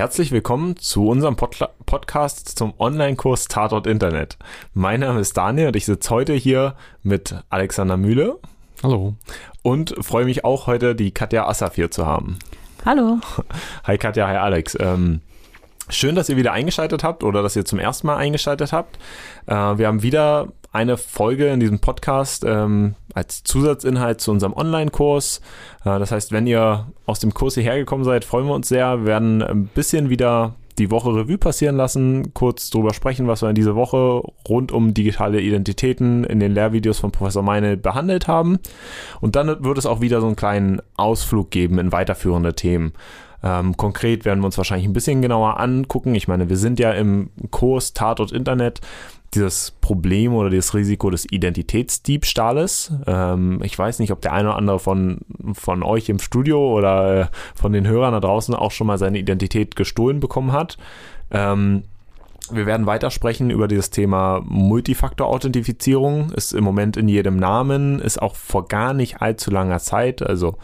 Herzlich willkommen zu unserem Pod Podcast zum Online-Kurs Tatort Internet. Mein Name ist Daniel und ich sitze heute hier mit Alexander Mühle. Hallo. Und freue mich auch heute, die Katja Assaf hier zu haben. Hallo. Hi Katja, hi Alex. Ähm, schön, dass ihr wieder eingeschaltet habt oder dass ihr zum ersten Mal eingeschaltet habt. Äh, wir haben wieder eine Folge in diesem Podcast ähm, als Zusatzinhalt zu unserem Online-Kurs. Äh, das heißt, wenn ihr aus dem Kurs hierher gekommen seid, freuen wir uns sehr. Wir werden ein bisschen wieder die Woche Revue passieren lassen, kurz darüber sprechen, was wir in dieser Woche rund um digitale Identitäten in den Lehrvideos von Professor Meine behandelt haben. Und dann wird es auch wieder so einen kleinen Ausflug geben in weiterführende Themen. Ähm, konkret werden wir uns wahrscheinlich ein bisschen genauer angucken. Ich meine, wir sind ja im Kurs Tatort Internet dieses Problem oder das Risiko des Identitätsdiebstahles. Ähm, ich weiß nicht, ob der eine oder andere von, von euch im Studio oder äh, von den Hörern da draußen auch schon mal seine Identität gestohlen bekommen hat. Ähm, wir werden weitersprechen über dieses Thema Multifaktor-Authentifizierung. Ist im Moment in jedem Namen, ist auch vor gar nicht allzu langer Zeit, also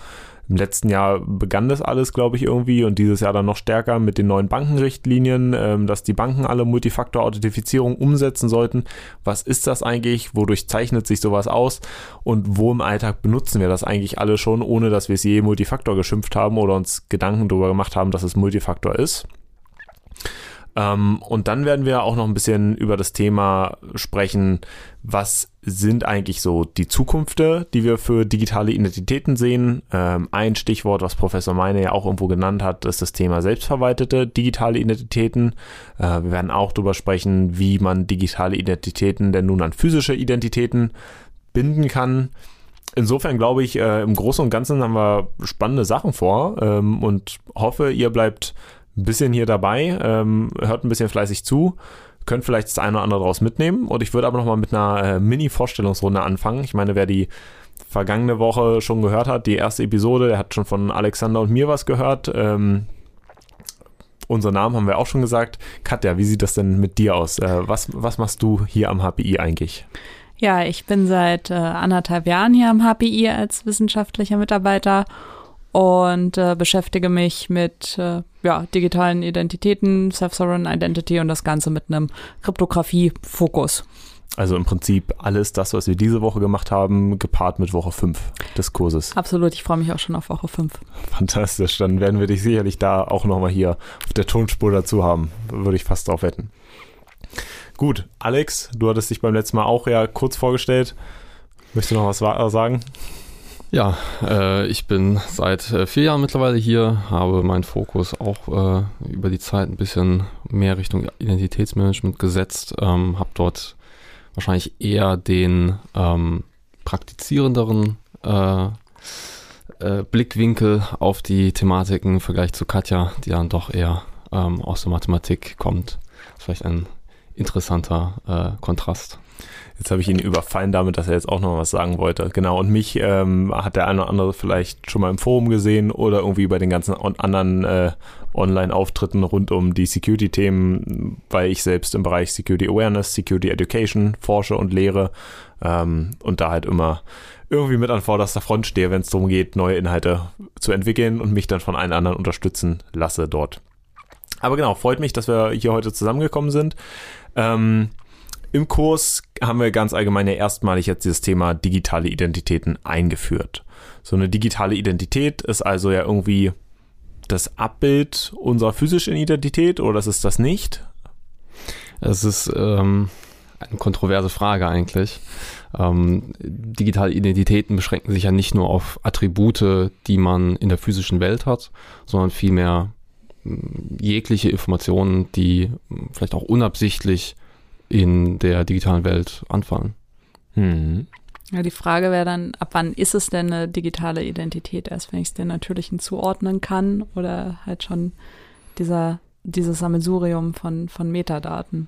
im letzten Jahr begann das alles, glaube ich, irgendwie und dieses Jahr dann noch stärker mit den neuen Bankenrichtlinien, ähm, dass die Banken alle Multifaktor-Authentifizierung umsetzen sollten. Was ist das eigentlich? Wodurch zeichnet sich sowas aus? Und wo im Alltag benutzen wir das eigentlich alle schon, ohne dass wir es je Multifaktor geschimpft haben oder uns Gedanken darüber gemacht haben, dass es Multifaktor ist? Ähm, und dann werden wir auch noch ein bisschen über das Thema sprechen, was sind eigentlich so die Zukünfte, die wir für digitale Identitäten sehen. Ähm, ein Stichwort, was Professor Meine ja auch irgendwo genannt hat, ist das Thema selbstverwaltete digitale Identitäten. Äh, wir werden auch darüber sprechen, wie man digitale Identitäten denn nun an physische Identitäten binden kann. Insofern glaube ich, äh, im Großen und Ganzen haben wir spannende Sachen vor ähm, und hoffe, ihr bleibt ein bisschen hier dabei, ähm, hört ein bisschen fleißig zu, könnt vielleicht das eine oder andere daraus mitnehmen. Und ich würde aber nochmal mit einer äh, Mini-Vorstellungsrunde anfangen. Ich meine, wer die vergangene Woche schon gehört hat, die erste Episode, der hat schon von Alexander und mir was gehört. Ähm, unser Namen haben wir auch schon gesagt. Katja, wie sieht das denn mit dir aus? Äh, was, was machst du hier am HPI eigentlich? Ja, ich bin seit äh, anderthalb Jahren hier am HPI als wissenschaftlicher Mitarbeiter und äh, beschäftige mich mit äh, ja, digitalen Identitäten, Self-Sovereign Identity und das Ganze mit einem Kryptographie-Fokus. Also im Prinzip alles das, was wir diese Woche gemacht haben, gepaart mit Woche 5 des Kurses. Absolut, ich freue mich auch schon auf Woche 5. Fantastisch, dann werden wir dich sicherlich da auch nochmal hier auf der Tonspur dazu haben. Würde ich fast drauf wetten. Gut, Alex, du hattest dich beim letzten Mal auch ja kurz vorgestellt. Möchtest du noch was sagen? Ja, äh, ich bin seit äh, vier Jahren mittlerweile hier, habe meinen Fokus auch äh, über die Zeit ein bisschen mehr Richtung Identitätsmanagement gesetzt, ähm, habe dort wahrscheinlich eher den ähm, praktizierenderen äh, äh, Blickwinkel auf die Thematiken im Vergleich zu Katja, die dann doch eher ähm, aus der Mathematik kommt. Vielleicht ein interessanter äh, Kontrast. Jetzt habe ich ihn überfallen damit, dass er jetzt auch noch was sagen wollte. Genau, und mich ähm, hat der eine oder andere vielleicht schon mal im Forum gesehen oder irgendwie bei den ganzen anderen äh, Online-Auftritten rund um die Security-Themen, weil ich selbst im Bereich Security Awareness, Security Education forsche und lehre ähm, und da halt immer irgendwie mit an vorderster Front stehe, wenn es darum geht, neue Inhalte zu entwickeln und mich dann von allen anderen unterstützen lasse dort. Aber genau, freut mich, dass wir hier heute zusammengekommen sind. Ähm, im Kurs haben wir ganz allgemein ja erstmalig jetzt dieses Thema digitale Identitäten eingeführt. So eine digitale Identität ist also ja irgendwie das Abbild unserer physischen Identität oder ist es das nicht? Es ist ähm, eine kontroverse Frage eigentlich. Ähm, digitale Identitäten beschränken sich ja nicht nur auf Attribute, die man in der physischen Welt hat, sondern vielmehr hm, jegliche Informationen, die hm, vielleicht auch unabsichtlich in der digitalen Welt anfallen. Hm. Ja, die Frage wäre dann, ab wann ist es denn eine digitale Identität? Erst wenn ich es den natürlichen zuordnen kann oder halt schon dieser, dieses Sammelsurium von, von Metadaten?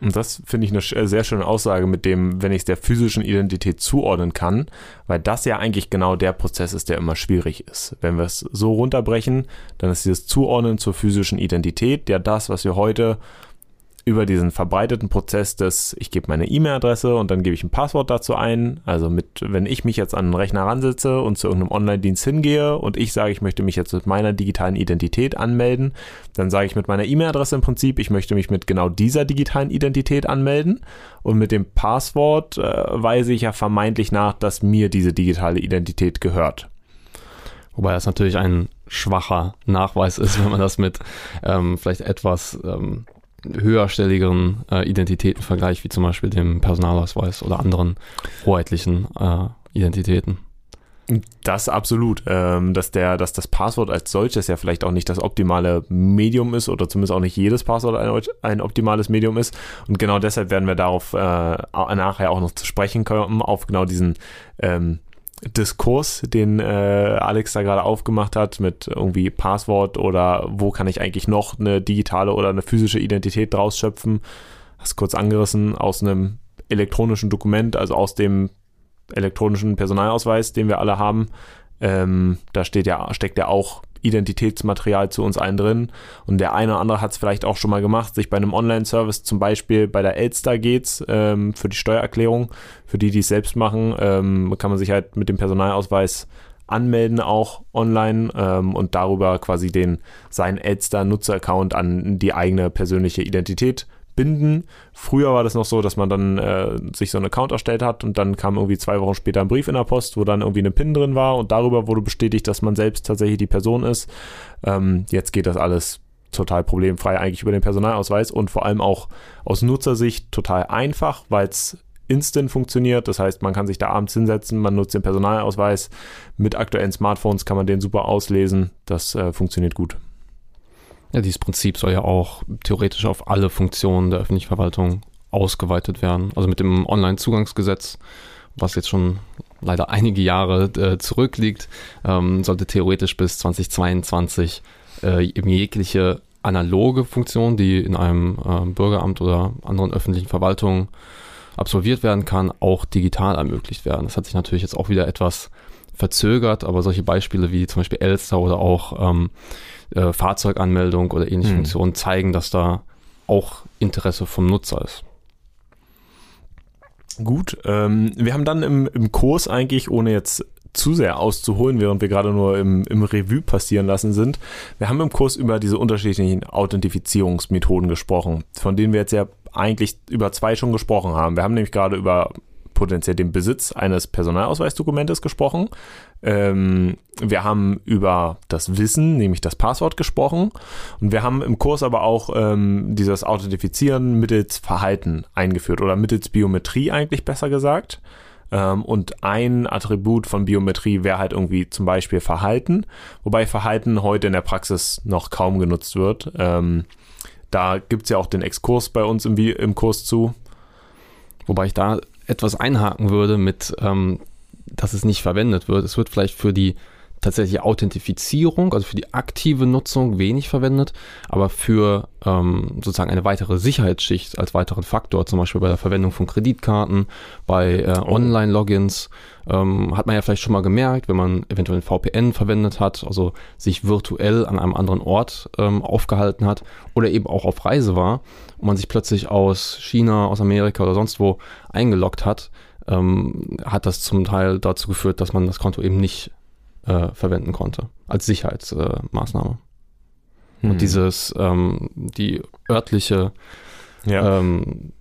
Und das finde ich eine sehr schöne Aussage mit dem, wenn ich es der physischen Identität zuordnen kann, weil das ja eigentlich genau der Prozess ist, der immer schwierig ist. Wenn wir es so runterbrechen, dann ist dieses Zuordnen zur physischen Identität ja das, was wir heute über diesen verbreiteten Prozess des, ich gebe meine E-Mail-Adresse und dann gebe ich ein Passwort dazu ein. Also mit, wenn ich mich jetzt an einen Rechner ransetze und zu irgendeinem Online-Dienst hingehe und ich sage, ich möchte mich jetzt mit meiner digitalen Identität anmelden, dann sage ich mit meiner E-Mail-Adresse im Prinzip, ich möchte mich mit genau dieser digitalen Identität anmelden und mit dem Passwort äh, weise ich ja vermeintlich nach, dass mir diese digitale Identität gehört. Wobei das natürlich ein schwacher Nachweis ist, wenn man das mit ähm, vielleicht etwas ähm, höherstelligeren äh, Identitäten vergleicht, wie zum Beispiel dem Personalausweis oder anderen hoheitlichen äh, Identitäten. Das absolut, ähm, dass der, dass das Passwort als solches ja vielleicht auch nicht das optimale Medium ist oder zumindest auch nicht jedes Passwort ein, ein optimales Medium ist. Und genau deshalb werden wir darauf äh, nachher auch noch zu sprechen kommen, auf genau diesen ähm, Diskurs, den äh, Alex da gerade aufgemacht hat, mit irgendwie Passwort oder wo kann ich eigentlich noch eine digitale oder eine physische Identität draus schöpfen. Hast kurz angerissen aus einem elektronischen Dokument, also aus dem elektronischen Personalausweis, den wir alle haben. Ähm, da steht ja, steckt ja auch Identitätsmaterial zu uns allen drin. Und der eine oder andere hat es vielleicht auch schon mal gemacht, sich bei einem Online-Service, zum Beispiel bei der Elster geht's ähm, für die Steuererklärung, für die, die es selbst machen, ähm, kann man sich halt mit dem Personalausweis anmelden auch online ähm, und darüber quasi den seinen Elster Nutzer-Account an die eigene persönliche Identität binden. Früher war das noch so, dass man dann äh, sich so einen Account erstellt hat und dann kam irgendwie zwei Wochen später ein Brief in der Post, wo dann irgendwie eine PIN drin war und darüber wurde bestätigt, dass man selbst tatsächlich die Person ist. Ähm, jetzt geht das alles total problemfrei eigentlich über den Personalausweis und vor allem auch aus Nutzersicht total einfach, weil es instant funktioniert. Das heißt, man kann sich da abends hinsetzen, man nutzt den Personalausweis. Mit aktuellen Smartphones kann man den super auslesen. Das äh, funktioniert gut. Ja, dieses Prinzip soll ja auch theoretisch auf alle Funktionen der öffentlichen Verwaltung ausgeweitet werden. Also mit dem Online-Zugangsgesetz, was jetzt schon leider einige Jahre äh, zurückliegt, ähm, sollte theoretisch bis 2022 äh, jegliche analoge Funktion, die in einem äh, Bürgeramt oder anderen öffentlichen Verwaltungen absolviert werden kann, auch digital ermöglicht werden. Das hat sich natürlich jetzt auch wieder etwas verzögert, aber solche Beispiele wie zum Beispiel Elster oder auch ähm, äh, Fahrzeuganmeldung oder ähnliche hm. Funktionen zeigen, dass da auch Interesse vom Nutzer ist. Gut, ähm, wir haben dann im, im Kurs eigentlich, ohne jetzt zu sehr auszuholen, während wir gerade nur im, im Revue passieren lassen sind. Wir haben im Kurs über diese unterschiedlichen Authentifizierungsmethoden gesprochen, von denen wir jetzt ja eigentlich über zwei schon gesprochen haben. Wir haben nämlich gerade über potenziell den Besitz eines Personalausweisdokumentes gesprochen. Ähm, wir haben über das Wissen, nämlich das Passwort gesprochen. Und wir haben im Kurs aber auch ähm, dieses Authentifizieren mittels Verhalten eingeführt oder mittels Biometrie eigentlich besser gesagt. Ähm, und ein Attribut von Biometrie wäre halt irgendwie zum Beispiel Verhalten, wobei Verhalten heute in der Praxis noch kaum genutzt wird. Ähm, da gibt es ja auch den Exkurs bei uns im, im Kurs zu. Wobei ich da etwas einhaken würde mit, ähm, dass es nicht verwendet wird. Es wird vielleicht für die tatsächliche Authentifizierung, also für die aktive Nutzung wenig verwendet, aber für ähm, sozusagen eine weitere Sicherheitsschicht als weiteren Faktor, zum Beispiel bei der Verwendung von Kreditkarten, bei äh, oh. Online-Logins, ähm, hat man ja vielleicht schon mal gemerkt, wenn man eventuell ein VPN verwendet hat, also sich virtuell an einem anderen Ort ähm, aufgehalten hat oder eben auch auf Reise war und man sich plötzlich aus China, aus Amerika oder sonst wo eingeloggt hat, ähm, hat das zum Teil dazu geführt, dass man das Konto eben nicht äh, verwenden konnte als Sicherheitsmaßnahme. Hm. Und dieses, ähm, die örtliche ja. Ähm,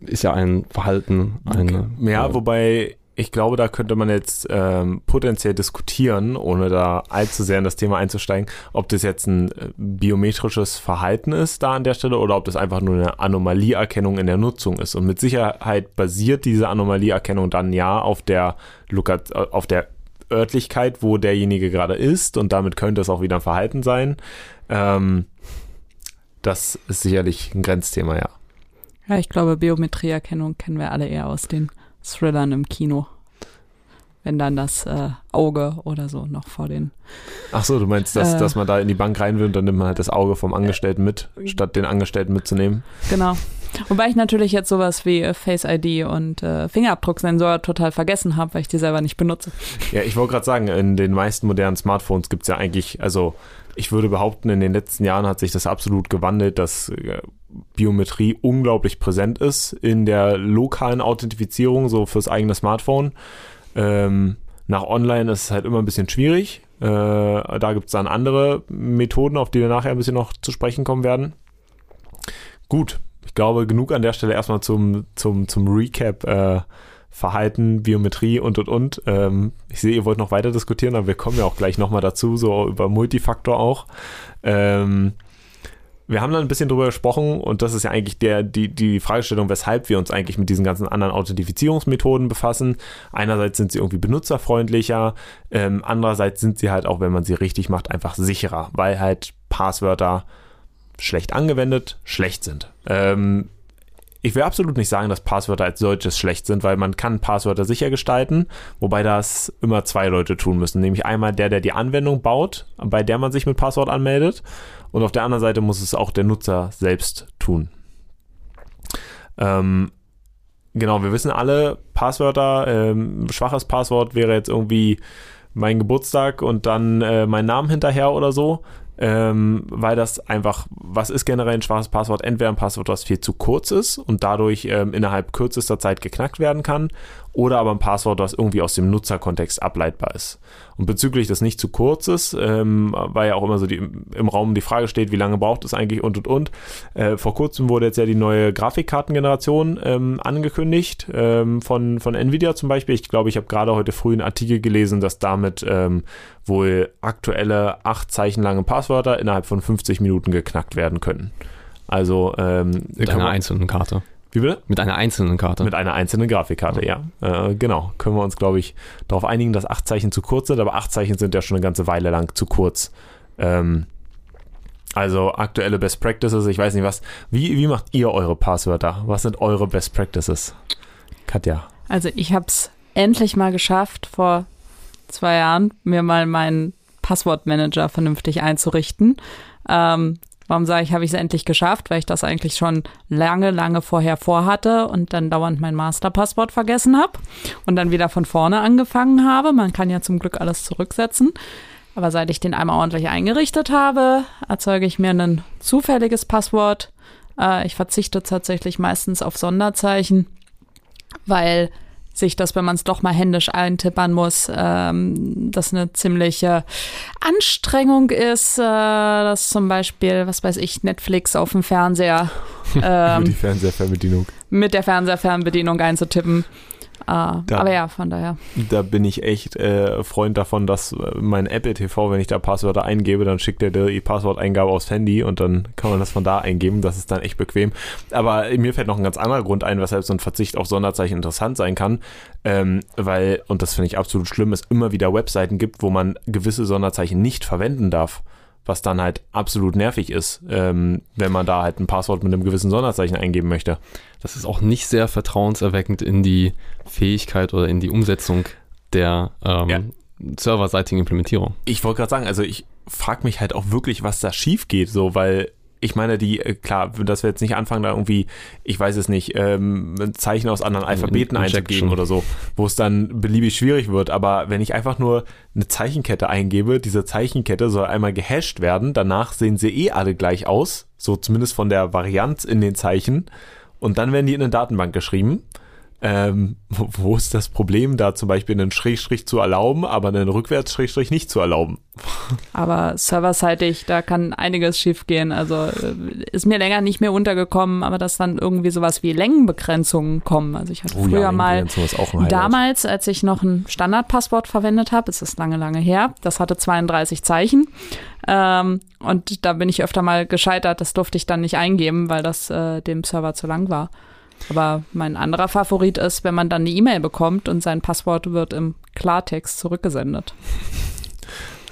ist ja ein Verhalten, eine. Okay. Ja, äh, wobei ich glaube, da könnte man jetzt ähm, potenziell diskutieren, ohne da allzu sehr in das Thema einzusteigen, ob das jetzt ein äh, biometrisches Verhalten ist da an der Stelle oder ob das einfach nur eine Anomalieerkennung in der Nutzung ist. Und mit Sicherheit basiert diese Anomalieerkennung dann ja auf der, äh, auf der Örtlichkeit, wo derjenige gerade ist und damit könnte es auch wieder ein Verhalten sein. Ähm, das ist sicherlich ein Grenzthema, ja. Ja, ich glaube, Biometrieerkennung kennen wir alle eher aus den Thrillern im Kino. Wenn dann das äh, Auge oder so noch vor den. Ach so, du meinst, dass, äh, dass man da in die Bank rein will und dann nimmt man halt das Auge vom Angestellten mit, statt den Angestellten mitzunehmen? Genau. Wobei ich natürlich jetzt sowas wie äh, Face ID und äh, Fingerabdrucksensor total vergessen habe, weil ich die selber nicht benutze. Ja, ich wollte gerade sagen, in den meisten modernen Smartphones gibt es ja eigentlich, also ich würde behaupten, in den letzten Jahren hat sich das absolut gewandelt, dass äh, Biometrie unglaublich präsent ist in der lokalen Authentifizierung, so fürs eigene Smartphone. Ähm, nach online ist es halt immer ein bisschen schwierig. Äh, da gibt es dann andere Methoden, auf die wir nachher ein bisschen noch zu sprechen kommen werden. Gut, ich glaube, genug an der Stelle erstmal zum, zum, zum Recap. Äh, Verhalten, Biometrie und und und. Ähm, ich sehe, ihr wollt noch weiter diskutieren, aber wir kommen ja auch gleich nochmal dazu, so über Multifaktor auch. Ähm, wir haben dann ein bisschen drüber gesprochen und das ist ja eigentlich der, die, die Fragestellung, weshalb wir uns eigentlich mit diesen ganzen anderen Authentifizierungsmethoden befassen. Einerseits sind sie irgendwie benutzerfreundlicher, ähm, andererseits sind sie halt auch, wenn man sie richtig macht, einfach sicherer, weil halt Passwörter schlecht angewendet schlecht sind. Ähm, ich will absolut nicht sagen, dass Passwörter als solches schlecht sind, weil man kann Passwörter sicher gestalten, wobei das immer zwei Leute tun müssen. Nämlich einmal der, der die Anwendung baut, bei der man sich mit Passwort anmeldet und auf der anderen Seite muss es auch der Nutzer selbst tun. Ähm, genau, wir wissen alle, Passwörter, ähm, schwaches Passwort wäre jetzt irgendwie mein Geburtstag und dann äh, mein Name hinterher oder so ähm, weil das einfach, was ist generell ein schwaches Passwort? Entweder ein Passwort, das viel zu kurz ist und dadurch ähm, innerhalb kürzester Zeit geknackt werden kann, oder aber ein Passwort, das irgendwie aus dem Nutzerkontext ableitbar ist. Und bezüglich des nicht zu kurzes, ähm, weil ja auch immer so die, im Raum die Frage steht, wie lange braucht es eigentlich und und und. Äh, vor kurzem wurde jetzt ja die neue Grafikkartengeneration ähm, angekündigt ähm, von, von Nvidia zum Beispiel. Ich glaube, ich habe gerade heute früh einen Artikel gelesen, dass damit ähm, wohl aktuelle acht Zeichen lange Passwörter innerhalb von 50 Minuten geknackt werden können. Also ähm, mit einer einzelnen Karte. Wie bitte? Mit einer einzelnen Karte. Mit einer einzelnen Grafikkarte, ja. ja. Äh, genau. Können wir uns, glaube ich, darauf einigen, dass acht Zeichen zu kurz sind, aber acht Zeichen sind ja schon eine ganze Weile lang zu kurz. Ähm, also aktuelle Best Practices, ich weiß nicht was. Wie, wie macht ihr eure Passwörter? Was sind eure Best Practices? Katja. Also ich habe es endlich mal geschafft, vor zwei Jahren mir mal meinen Passwortmanager vernünftig einzurichten. Ähm, Warum sage ich, habe ich es endlich geschafft? Weil ich das eigentlich schon lange, lange vorher vorhatte und dann dauernd mein Masterpasswort vergessen habe und dann wieder von vorne angefangen habe. Man kann ja zum Glück alles zurücksetzen. Aber seit ich den einmal ordentlich eingerichtet habe, erzeuge ich mir ein zufälliges Passwort. Äh, ich verzichte tatsächlich meistens auf Sonderzeichen, weil sich das, wenn man es doch mal händisch eintippern muss, ähm, das eine ziemliche Anstrengung ist, äh, dass zum Beispiel, was weiß ich, Netflix auf dem Fernseher ähm, mit der Fernseherfernbedienung einzutippen. Ah, da, aber ja, von daher. Da bin ich echt äh, Freund davon, dass äh, mein Apple TV, wenn ich da Passwörter eingebe, dann schickt er die Passworteingabe aufs Handy und dann kann man das von da eingeben. Das ist dann echt bequem. Aber mir fällt noch ein ganz anderer Grund ein, weshalb so ein Verzicht auf Sonderzeichen interessant sein kann. Ähm, weil, und das finde ich absolut schlimm, es immer wieder Webseiten gibt, wo man gewisse Sonderzeichen nicht verwenden darf was dann halt absolut nervig ist, ähm, wenn man da halt ein Passwort mit einem gewissen Sonderzeichen eingeben möchte. Das ist auch nicht sehr vertrauenserweckend in die Fähigkeit oder in die Umsetzung der ähm, ja. serverseitigen Implementierung. Ich wollte gerade sagen, also ich frage mich halt auch wirklich, was da schief geht, so, weil ich meine, die, äh, klar, dass wir jetzt nicht anfangen, da irgendwie, ich weiß es nicht, ähm, Zeichen aus anderen Alphabeten in, einzugeben oder so, wo es dann beliebig schwierig wird. Aber wenn ich einfach nur eine Zeichenkette eingebe, diese Zeichenkette soll einmal gehasht werden, danach sehen sie eh alle gleich aus, so zumindest von der Varianz in den Zeichen. Und dann werden die in eine Datenbank geschrieben. Ähm, wo ist das Problem, da zum Beispiel einen Schrägstrich zu erlauben, aber einen Rückwärtsschrägstrich nicht zu erlauben? Aber serverseitig, da kann einiges schiefgehen. Also äh, ist mir länger nicht mehr untergekommen, aber dass dann irgendwie sowas wie Längenbegrenzungen kommen. Also ich hatte oh, früher ja, mal damals, als ich noch ein Standardpasswort verwendet habe, es ist lange, lange her, das hatte 32 Zeichen. Ähm, und da bin ich öfter mal gescheitert, das durfte ich dann nicht eingeben, weil das äh, dem Server zu lang war. Aber mein anderer Favorit ist, wenn man dann eine E-Mail bekommt und sein Passwort wird im Klartext zurückgesendet.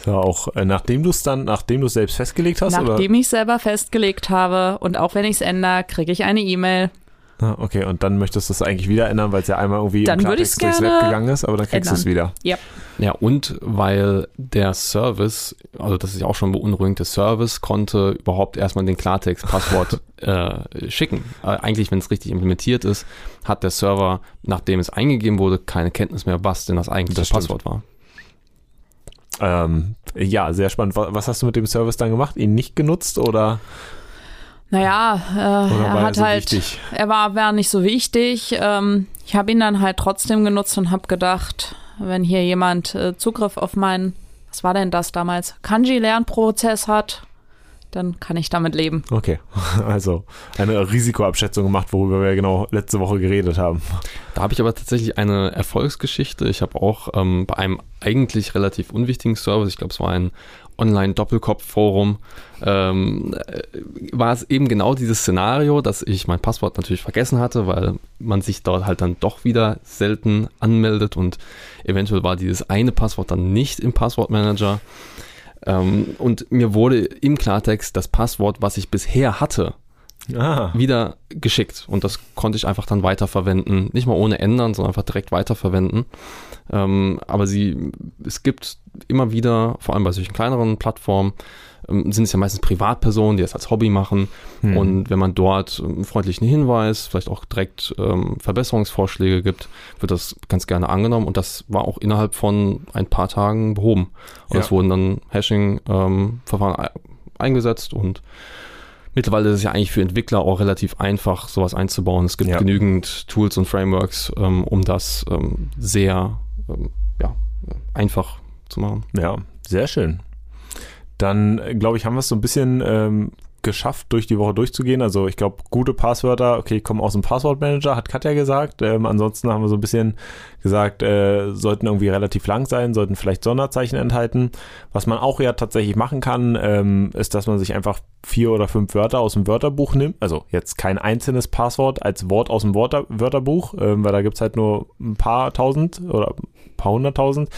Ja, auch äh, nachdem du es dann, nachdem du es selbst festgelegt hast? Nachdem ich es selber festgelegt habe und auch wenn ich es ändere, kriege ich eine E-Mail. Okay, und dann möchtest du es eigentlich wieder ändern, weil es ja einmal irgendwie dann im Klartext durchs Web gegangen ist, aber dann kriegst du es wieder. Ja. Ja, und weil der Service, also das ist ja auch schon beunruhigend, der Service konnte überhaupt erstmal den Klartext-Passwort äh, schicken. Äh, eigentlich, wenn es richtig implementiert ist, hat der Server, nachdem es eingegeben wurde, keine Kenntnis mehr, was denn das eigentliche das Passwort war. Ähm, ja, sehr spannend. Was hast du mit dem Service dann gemacht? Ihn nicht genutzt oder? Naja, äh, er hat so halt, wichtig? er war, war nicht so wichtig. Ähm, ich habe ihn dann halt trotzdem genutzt und habe gedacht, wenn hier jemand äh, Zugriff auf meinen, was war denn das damals, Kanji-Lernprozess hat, dann kann ich damit leben. Okay, also eine Risikoabschätzung gemacht, worüber wir genau letzte Woche geredet haben. Da habe ich aber tatsächlich eine Erfolgsgeschichte. Ich habe auch ähm, bei einem eigentlich relativ unwichtigen Service, ich glaube, es war ein Online-Doppelkopf-Forum, ähm, äh, war es eben genau dieses Szenario, dass ich mein Passwort natürlich vergessen hatte, weil man sich dort halt dann doch wieder selten anmeldet und eventuell war dieses eine Passwort dann nicht im Passwortmanager. Ähm, und mir wurde im Klartext das Passwort, was ich bisher hatte, ah. wieder geschickt. Und das konnte ich einfach dann weiterverwenden. Nicht mal ohne ändern, sondern einfach direkt weiterverwenden. Ähm, aber sie, es gibt immer wieder, vor allem bei solchen kleineren Plattformen, ähm, sind es ja meistens Privatpersonen, die das als Hobby machen. Hm. Und wenn man dort einen freundlichen Hinweis, vielleicht auch direkt ähm, Verbesserungsvorschläge gibt, wird das ganz gerne angenommen. Und das war auch innerhalb von ein paar Tagen behoben. Und ja. es wurden dann Hashing-Verfahren ähm, eingesetzt und Mittlerweile ist es ja eigentlich für Entwickler auch relativ einfach, sowas einzubauen. Es gibt ja. genügend Tools und Frameworks, ähm, um das ähm, sehr ähm, ja, einfach zu machen. Ja, sehr schön. Dann, äh, glaube ich, haben wir es so ein bisschen ähm, geschafft, durch die Woche durchzugehen. Also ich glaube, gute Passwörter, okay, kommen aus dem Passwortmanager, hat Katja gesagt. Ähm, ansonsten haben wir so ein bisschen gesagt, äh, sollten irgendwie relativ lang sein, sollten vielleicht Sonderzeichen enthalten. Was man auch ja tatsächlich machen kann, ähm, ist, dass man sich einfach vier oder fünf Wörter aus dem Wörterbuch nimmt. Also jetzt kein einzelnes Passwort als Wort aus dem Wörter Wörterbuch, ähm, weil da gibt es halt nur ein paar tausend oder ein paar hunderttausend.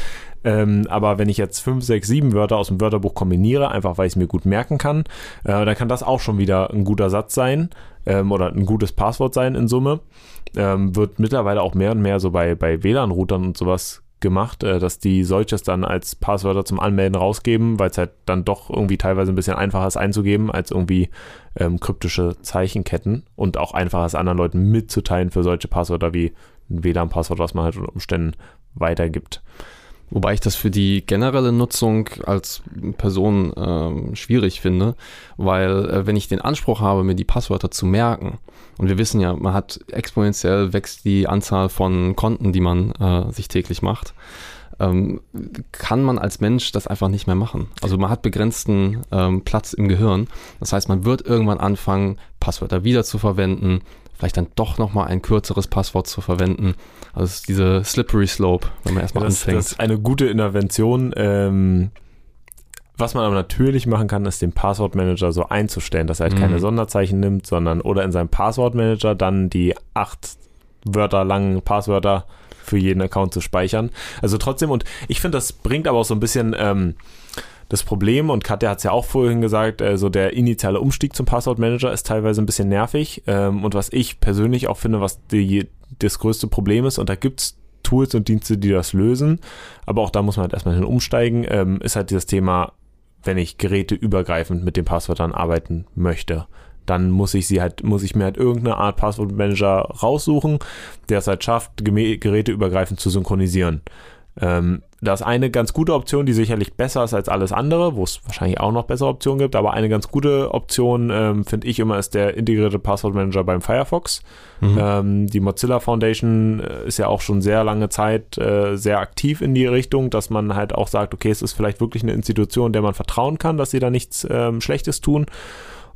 Ähm, aber wenn ich jetzt fünf, sechs, sieben Wörter aus dem Wörterbuch kombiniere, einfach weil ich es mir gut merken kann, äh, dann kann das auch schon wieder ein guter Satz sein ähm, oder ein gutes Passwort sein in Summe. Ähm, wird mittlerweile auch mehr und mehr so bei, bei WLAN-Routern und sowas gemacht, äh, dass die solches dann als Passwörter zum Anmelden rausgeben, weil es halt dann doch irgendwie teilweise ein bisschen einfacher ist einzugeben als irgendwie ähm, kryptische Zeichenketten und auch einfacher ist anderen Leuten mitzuteilen für solche Passwörter wie ein WLAN-Passwort, was man halt unter Umständen weitergibt. Wobei ich das für die generelle Nutzung als Person ähm, schwierig finde, weil äh, wenn ich den Anspruch habe, mir die Passwörter zu merken, und wir wissen ja, man hat exponentiell wächst die Anzahl von Konten, die man äh, sich täglich macht, ähm, kann man als Mensch das einfach nicht mehr machen. Also man hat begrenzten ähm, Platz im Gehirn. Das heißt, man wird irgendwann anfangen, Passwörter wieder zu verwenden, vielleicht dann doch nochmal ein kürzeres Passwort zu verwenden also es ist diese Slippery Slope, wenn man erstmal ja, das, anfängt. Das ist eine gute Intervention. Ähm, was man aber natürlich machen kann, ist den Passwortmanager so einzustellen, dass er halt mhm. keine Sonderzeichen nimmt, sondern oder in seinem Passwortmanager dann die acht Wörter langen Passwörter für jeden Account zu speichern. Also trotzdem, und ich finde, das bringt aber auch so ein bisschen ähm, das Problem, und Katja hat es ja auch vorhin gesagt, also der initiale Umstieg zum Passwortmanager ist teilweise ein bisschen nervig. Ähm, und was ich persönlich auch finde, was die, das größte Problem ist, und da gibt es Tools und Dienste, die das lösen, aber auch da muss man halt erstmal hin umsteigen, ähm, ist halt dieses Thema, wenn ich geräteübergreifend mit den Passwörtern arbeiten möchte dann muss ich sie halt, muss ich mir halt irgendeine Art Passwortmanager raussuchen, der es halt schafft, geräteübergreifend zu synchronisieren. Ähm, das ist eine ganz gute Option, die sicherlich besser ist als alles andere, wo es wahrscheinlich auch noch bessere Optionen gibt, aber eine ganz gute Option, ähm, finde ich immer, ist der integrierte Passwortmanager beim Firefox. Mhm. Ähm, die Mozilla Foundation äh, ist ja auch schon sehr lange Zeit äh, sehr aktiv in die Richtung, dass man halt auch sagt, okay, es ist vielleicht wirklich eine Institution, der man vertrauen kann, dass sie da nichts ähm, Schlechtes tun.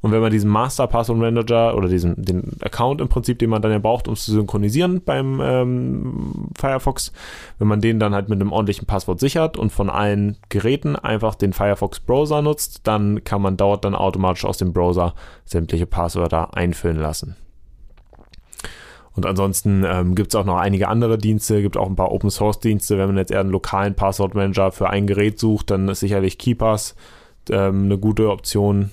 Und wenn man diesen Master Password Manager oder diesen den Account im Prinzip, den man dann ja braucht, um es zu synchronisieren beim ähm, Firefox, wenn man den dann halt mit einem ordentlichen Passwort sichert und von allen Geräten einfach den Firefox Browser nutzt, dann kann man dort dann automatisch aus dem Browser sämtliche Passwörter einfüllen lassen. Und ansonsten ähm, gibt es auch noch einige andere Dienste, gibt auch ein paar Open Source Dienste. Wenn man jetzt eher einen lokalen Passwortmanager für ein Gerät sucht, dann ist sicherlich Keepers ähm, eine gute Option.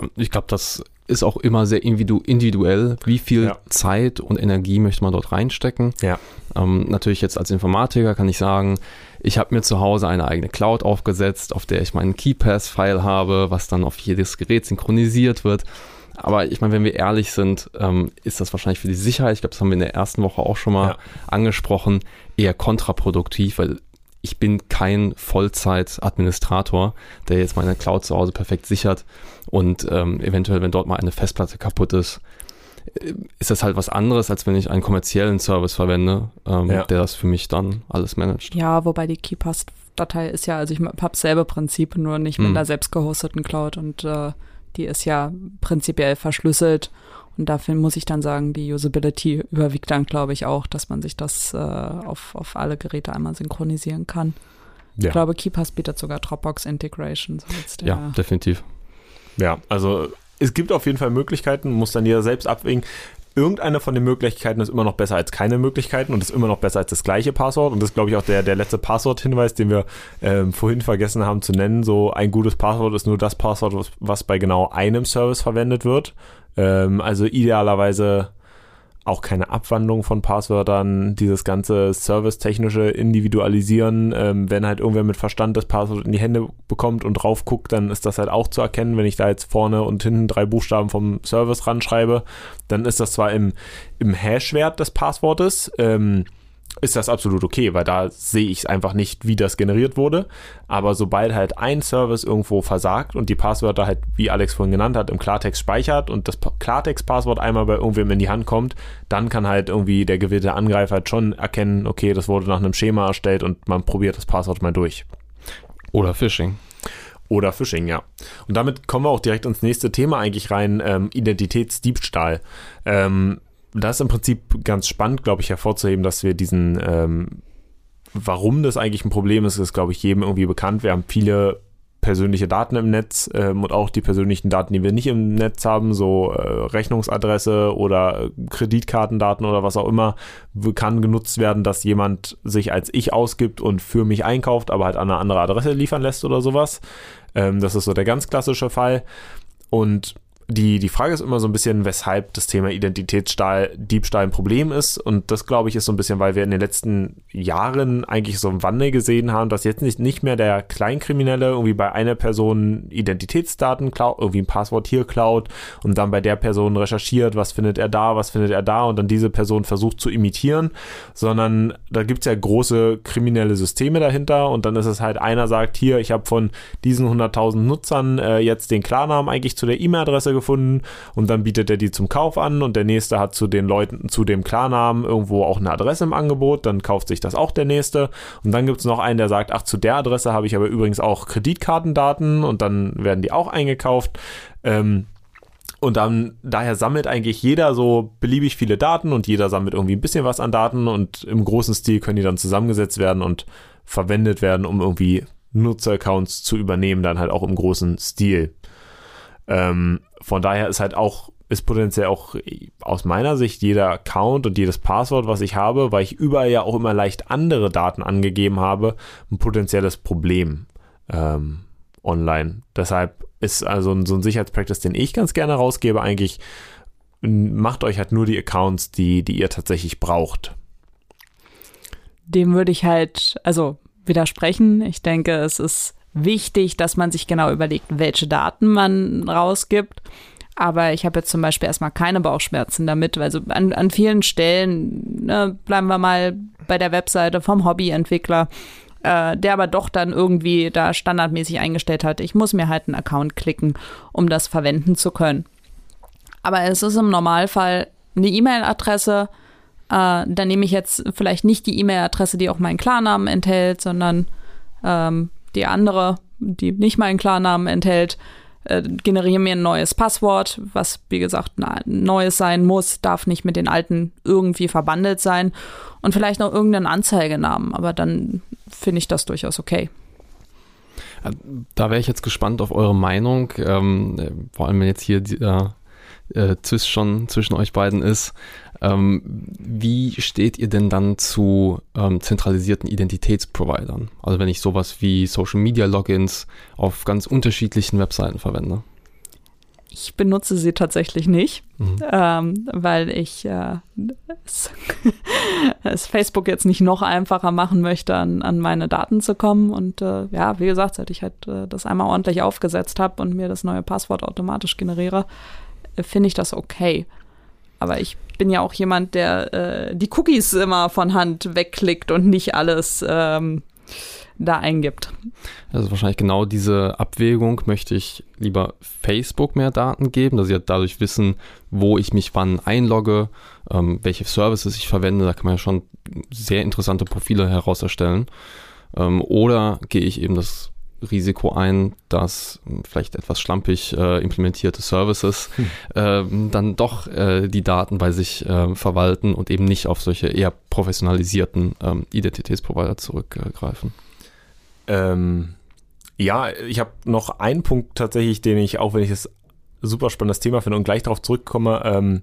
Ja, ich glaube, das ist auch immer sehr individuell, wie viel ja. Zeit und Energie möchte man dort reinstecken. Ja. Ähm, natürlich jetzt als Informatiker kann ich sagen, ich habe mir zu Hause eine eigene Cloud aufgesetzt, auf der ich meinen KeyPass-File habe, was dann auf jedes Gerät synchronisiert wird. Aber ich meine, wenn wir ehrlich sind, ähm, ist das wahrscheinlich für die Sicherheit, ich glaube, das haben wir in der ersten Woche auch schon mal ja. angesprochen, eher kontraproduktiv, weil ich bin kein Vollzeit-Administrator, der jetzt meine Cloud zu Hause perfekt sichert und ähm, eventuell, wenn dort mal eine Festplatte kaputt ist, äh, ist das halt was anderes, als wenn ich einen kommerziellen Service verwende, ähm, ja. der das für mich dann alles managt. Ja, wobei die KeyPass-Datei ist ja, also ich habe selbe Prinzip, nur nicht mit hm. einer selbst gehosteten Cloud und äh, die ist ja prinzipiell verschlüsselt und dafür muss ich dann sagen, die Usability überwiegt dann, glaube ich, auch, dass man sich das äh, auf, auf alle Geräte einmal synchronisieren kann. Ja. Ich glaube, KeyPass bietet sogar Dropbox Integration. So ja, definitiv. Ja, also es gibt auf jeden Fall Möglichkeiten, muss dann jeder selbst abwägen. Irgendeine von den Möglichkeiten ist immer noch besser als keine Möglichkeiten und ist immer noch besser als das gleiche Passwort. Und das ist, glaube ich, auch der, der letzte Passworthinweis, den wir ähm, vorhin vergessen haben zu nennen. So ein gutes Passwort ist nur das Passwort, was, was bei genau einem Service verwendet wird. Ähm, also idealerweise auch keine Abwandlung von Passwörtern, dieses ganze servicetechnische Individualisieren, ähm, wenn halt irgendwer mit Verstand das Passwort in die Hände bekommt und drauf guckt, dann ist das halt auch zu erkennen, wenn ich da jetzt vorne und hinten drei Buchstaben vom Service ranschreibe, dann ist das zwar im, im Hash-Wert des Passwortes, ähm, ist das absolut okay, weil da sehe ich einfach nicht, wie das generiert wurde. Aber sobald halt ein Service irgendwo versagt und die Passwörter halt, wie Alex vorhin genannt hat, im Klartext speichert und das Klartext-Passwort einmal bei irgendwem in die Hand kommt, dann kann halt irgendwie der gewählte Angreifer halt schon erkennen, okay, das wurde nach einem Schema erstellt und man probiert das Passwort mal durch. Oder Phishing. Oder Phishing, ja. Und damit kommen wir auch direkt ins nächste Thema eigentlich rein, ähm, Identitätsdiebstahl. Ähm, das ist im Prinzip ganz spannend, glaube ich, hervorzuheben, dass wir diesen, ähm, warum das eigentlich ein Problem ist, ist, glaube ich, jedem irgendwie bekannt. Wir haben viele persönliche Daten im Netz ähm, und auch die persönlichen Daten, die wir nicht im Netz haben, so äh, Rechnungsadresse oder Kreditkartendaten oder was auch immer, kann genutzt werden, dass jemand sich als ich ausgibt und für mich einkauft, aber halt an eine andere Adresse liefern lässt oder sowas. Ähm, das ist so der ganz klassische Fall. Und die, die Frage ist immer so ein bisschen, weshalb das Thema Identitätsstahl, Diebstahl ein Problem ist. Und das, glaube ich, ist so ein bisschen, weil wir in den letzten Jahren eigentlich so einen Wandel gesehen haben, dass jetzt nicht, nicht mehr der Kleinkriminelle irgendwie bei einer Person Identitätsdaten klaut, irgendwie ein Passwort hier klaut und dann bei der Person recherchiert, was findet er da, was findet er da und dann diese Person versucht zu imitieren, sondern da gibt es ja große kriminelle Systeme dahinter und dann ist es halt, einer sagt, hier, ich habe von diesen 100.000 Nutzern äh, jetzt den Klarnamen eigentlich zu der E-Mail-Adresse gefunden und dann bietet er die zum Kauf an und der nächste hat zu den Leuten, zu dem Klarnamen irgendwo auch eine Adresse im Angebot, dann kauft sich das auch der nächste und dann gibt es noch einen, der sagt, ach, zu der Adresse habe ich aber übrigens auch Kreditkartendaten und dann werden die auch eingekauft. Ähm, und dann, daher sammelt eigentlich jeder so beliebig viele Daten und jeder sammelt irgendwie ein bisschen was an Daten und im großen Stil können die dann zusammengesetzt werden und verwendet werden, um irgendwie Nutzeraccounts zu übernehmen, dann halt auch im großen Stil. Ähm, von daher ist halt auch, ist potenziell auch aus meiner Sicht jeder Account und jedes Passwort, was ich habe, weil ich überall ja auch immer leicht andere Daten angegeben habe, ein potenzielles Problem ähm, online. Deshalb ist also so ein Sicherheitspractice, den ich ganz gerne rausgebe, eigentlich, macht euch halt nur die Accounts, die, die ihr tatsächlich braucht. Dem würde ich halt, also widersprechen. Ich denke, es ist wichtig, dass man sich genau überlegt, welche Daten man rausgibt. Aber ich habe jetzt zum Beispiel erstmal keine Bauchschmerzen damit. Also an, an vielen Stellen, ne, bleiben wir mal bei der Webseite vom Hobbyentwickler, äh, der aber doch dann irgendwie da standardmäßig eingestellt hat, ich muss mir halt einen Account klicken, um das verwenden zu können. Aber es ist im Normalfall eine E-Mail-Adresse. Äh, dann nehme ich jetzt vielleicht nicht die E-Mail-Adresse, die auch meinen Klarnamen enthält, sondern ähm, die andere, die nicht meinen Klarnamen enthält, äh, generiere mir ein neues Passwort, was wie gesagt ein neues sein muss, darf nicht mit den alten irgendwie verbandelt sein und vielleicht noch irgendeinen Anzeigenamen, aber dann finde ich das durchaus okay. Da wäre ich jetzt gespannt auf eure Meinung, ähm, vor allem wenn jetzt hier der äh, Zwist schon zwischen euch beiden ist. Ähm, wie steht ihr denn dann zu ähm, zentralisierten Identitätsprovidern? Also wenn ich sowas wie Social Media Logins auf ganz unterschiedlichen Webseiten verwende. Ich benutze sie tatsächlich nicht, mhm. ähm, weil ich äh, es, es, Facebook jetzt nicht noch einfacher machen möchte, an, an meine Daten zu kommen. Und äh, ja, wie gesagt, seit ich halt äh, das einmal ordentlich aufgesetzt habe und mir das neue Passwort automatisch generiere, äh, finde ich das okay. Aber ich bin ja auch jemand, der äh, die Cookies immer von Hand wegklickt und nicht alles ähm, da eingibt. Also wahrscheinlich genau diese Abwägung, möchte ich lieber Facebook mehr Daten geben, dass sie halt dadurch wissen, wo ich mich wann einlogge, ähm, welche Services ich verwende, da kann man ja schon sehr interessante Profile heraus erstellen. Ähm, oder gehe ich eben das Risiko ein, dass vielleicht etwas schlampig äh, implementierte Services hm. äh, dann doch äh, die Daten bei sich äh, verwalten und eben nicht auf solche eher professionalisierten ähm, Identitätsprovider zurückgreifen. Ähm, ja, ich habe noch einen Punkt tatsächlich, den ich, auch wenn ich es super spannendes Thema finde und gleich darauf zurückkomme, ähm,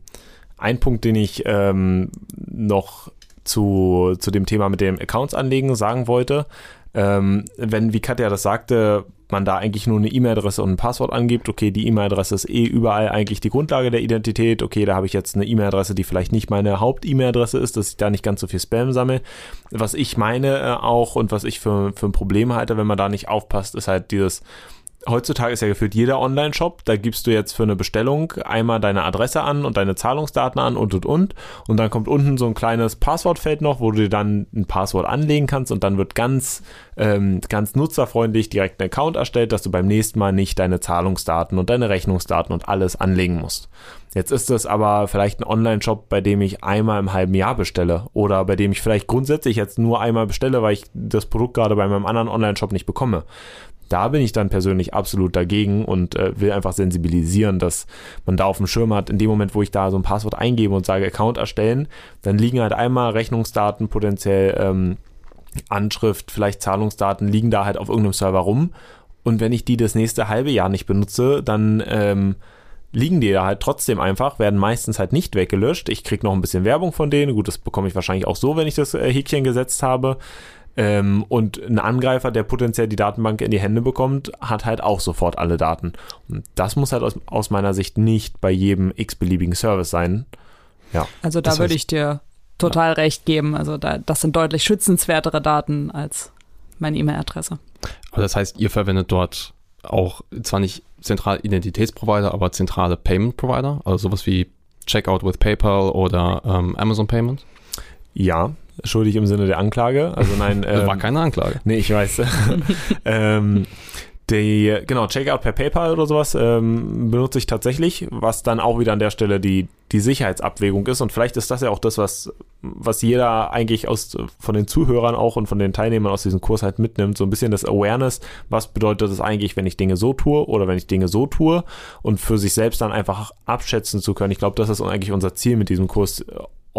ein Punkt, den ich ähm, noch zu, zu dem Thema mit dem Accounts anlegen sagen wollte. Ähm, wenn, wie Katja das sagte, man da eigentlich nur eine E-Mail-Adresse und ein Passwort angibt, okay, die E-Mail-Adresse ist eh überall eigentlich die Grundlage der Identität, okay, da habe ich jetzt eine E-Mail-Adresse, die vielleicht nicht meine Haupt-E-Mail-Adresse ist, dass ich da nicht ganz so viel Spam sammle. Was ich meine äh, auch und was ich für, für ein Problem halte, wenn man da nicht aufpasst, ist halt dieses, heutzutage ist ja gefühlt jeder Online-Shop, da gibst du jetzt für eine Bestellung einmal deine Adresse an und deine Zahlungsdaten an und und und und dann kommt unten so ein kleines Passwortfeld noch, wo du dir dann ein Passwort anlegen kannst und dann wird ganz ähm, ganz nutzerfreundlich direkt ein Account erstellt, dass du beim nächsten Mal nicht deine Zahlungsdaten und deine Rechnungsdaten und alles anlegen musst. Jetzt ist es aber vielleicht ein Online-Shop, bei dem ich einmal im halben Jahr bestelle oder bei dem ich vielleicht grundsätzlich jetzt nur einmal bestelle, weil ich das Produkt gerade bei meinem anderen Online-Shop nicht bekomme. Da bin ich dann persönlich absolut dagegen und äh, will einfach sensibilisieren, dass man da auf dem Schirm hat, in dem Moment, wo ich da so ein Passwort eingebe und sage Account erstellen, dann liegen halt einmal Rechnungsdaten, potenziell ähm, Anschrift, vielleicht Zahlungsdaten liegen da halt auf irgendeinem Server rum. Und wenn ich die das nächste halbe Jahr nicht benutze, dann ähm, liegen die da halt trotzdem einfach, werden meistens halt nicht weggelöscht. Ich kriege noch ein bisschen Werbung von denen. Gut, das bekomme ich wahrscheinlich auch so, wenn ich das äh, Häkchen gesetzt habe. Ähm, und ein Angreifer, der potenziell die Datenbank in die Hände bekommt, hat halt auch sofort alle Daten. Und das muss halt aus, aus meiner Sicht nicht bei jedem x-beliebigen Service sein. Ja. Also da würde ich dir total ja. recht geben. Also da, das sind deutlich schützenswertere Daten als meine E-Mail-Adresse. Aber das heißt, ihr verwendet dort auch zwar nicht zentrale Identitätsprovider, aber zentrale Payment Provider, also sowas wie Checkout with PayPal oder ähm, Amazon Payment? Ja, schuldig im Sinne der Anklage. Also nein. Ähm, war keine Anklage. Nee, ich weiß. ähm, die, genau, Checkout per PayPal oder sowas ähm, benutze ich tatsächlich, was dann auch wieder an der Stelle die, die Sicherheitsabwägung ist. Und vielleicht ist das ja auch das, was, was jeder eigentlich aus, von den Zuhörern auch und von den Teilnehmern aus diesem Kurs halt mitnimmt. So ein bisschen das Awareness. Was bedeutet es eigentlich, wenn ich Dinge so tue oder wenn ich Dinge so tue? Und für sich selbst dann einfach abschätzen zu können. Ich glaube, das ist eigentlich unser Ziel mit diesem Kurs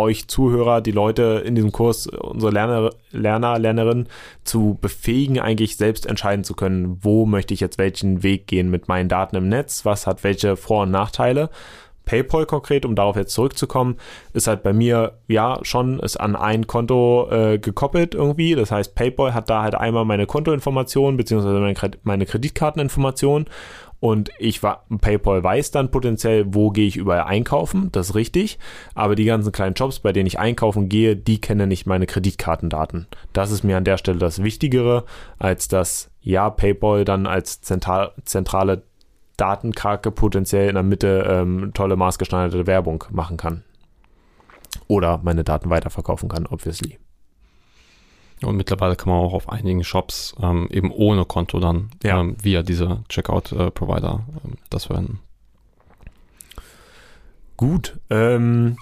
euch Zuhörer, die Leute in diesem Kurs, unsere Lerner, Lerner, Lernerinnen zu befähigen, eigentlich selbst entscheiden zu können, wo möchte ich jetzt welchen Weg gehen mit meinen Daten im Netz, was hat welche Vor- und Nachteile. PayPal konkret, um darauf jetzt zurückzukommen, ist halt bei mir ja schon ist an ein Konto äh, gekoppelt irgendwie. Das heißt, PayPal hat da halt einmal meine Kontoinformationen beziehungsweise meine, meine Kreditkarteninformationen und ich war, PayPal weiß dann potenziell, wo gehe ich überall einkaufen, das ist richtig. Aber die ganzen kleinen Shops, bei denen ich einkaufen gehe, die kennen nicht meine Kreditkartendaten. Das ist mir an der Stelle das Wichtigere, als dass ja PayPal dann als zentral, zentrale Datenkrake potenziell in der Mitte ähm, tolle maßgeschneiderte Werbung machen kann. Oder meine Daten weiterverkaufen kann, obviously. Und mittlerweile kann man auch auf einigen Shops ähm, eben ohne Konto dann ja. ähm, via diese Checkout-Provider äh, ähm, das verwenden. Gut. Ähm,